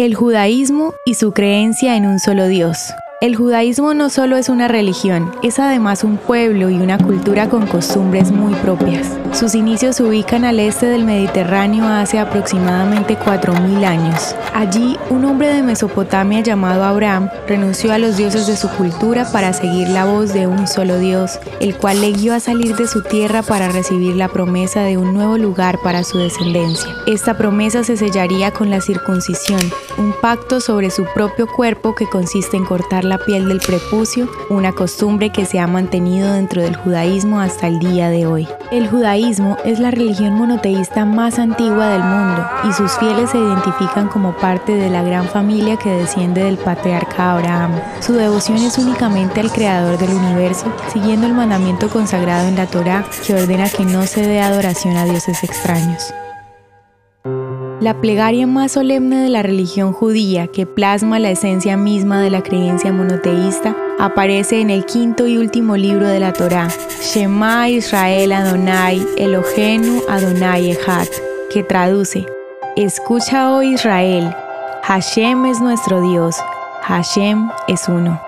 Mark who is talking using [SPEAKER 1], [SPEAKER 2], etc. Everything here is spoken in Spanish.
[SPEAKER 1] El judaísmo y su creencia en un solo Dios. El judaísmo no solo es una religión, es además un pueblo y una cultura con costumbres muy propias. Sus inicios se ubican al este del Mediterráneo hace aproximadamente 4.000 años. Allí, un hombre de Mesopotamia llamado Abraham renunció a los dioses de su cultura para seguir la voz de un solo Dios, el cual le guió a salir de su tierra para recibir la promesa de un nuevo lugar para su descendencia. Esta promesa se sellaría con la circuncisión, un pacto sobre su propio cuerpo que consiste en cortar la piel del prepucio, una costumbre que se ha mantenido dentro del judaísmo hasta el día de hoy. El judaísmo es la religión monoteísta más antigua del mundo y sus fieles se identifican como parte de la gran familia que desciende del patriarca Abraham. Su devoción es únicamente al creador del universo, siguiendo el mandamiento consagrado en la Torá que ordena que no se dé adoración a dioses extraños. La plegaria más solemne de la religión judía, que plasma la esencia misma de la creencia monoteísta, aparece en el quinto y último libro de la Torá, Shema Israel Adonai Elohenu Adonai Echad, que traduce, Escucha, oh Israel, Hashem es nuestro Dios, Hashem es uno.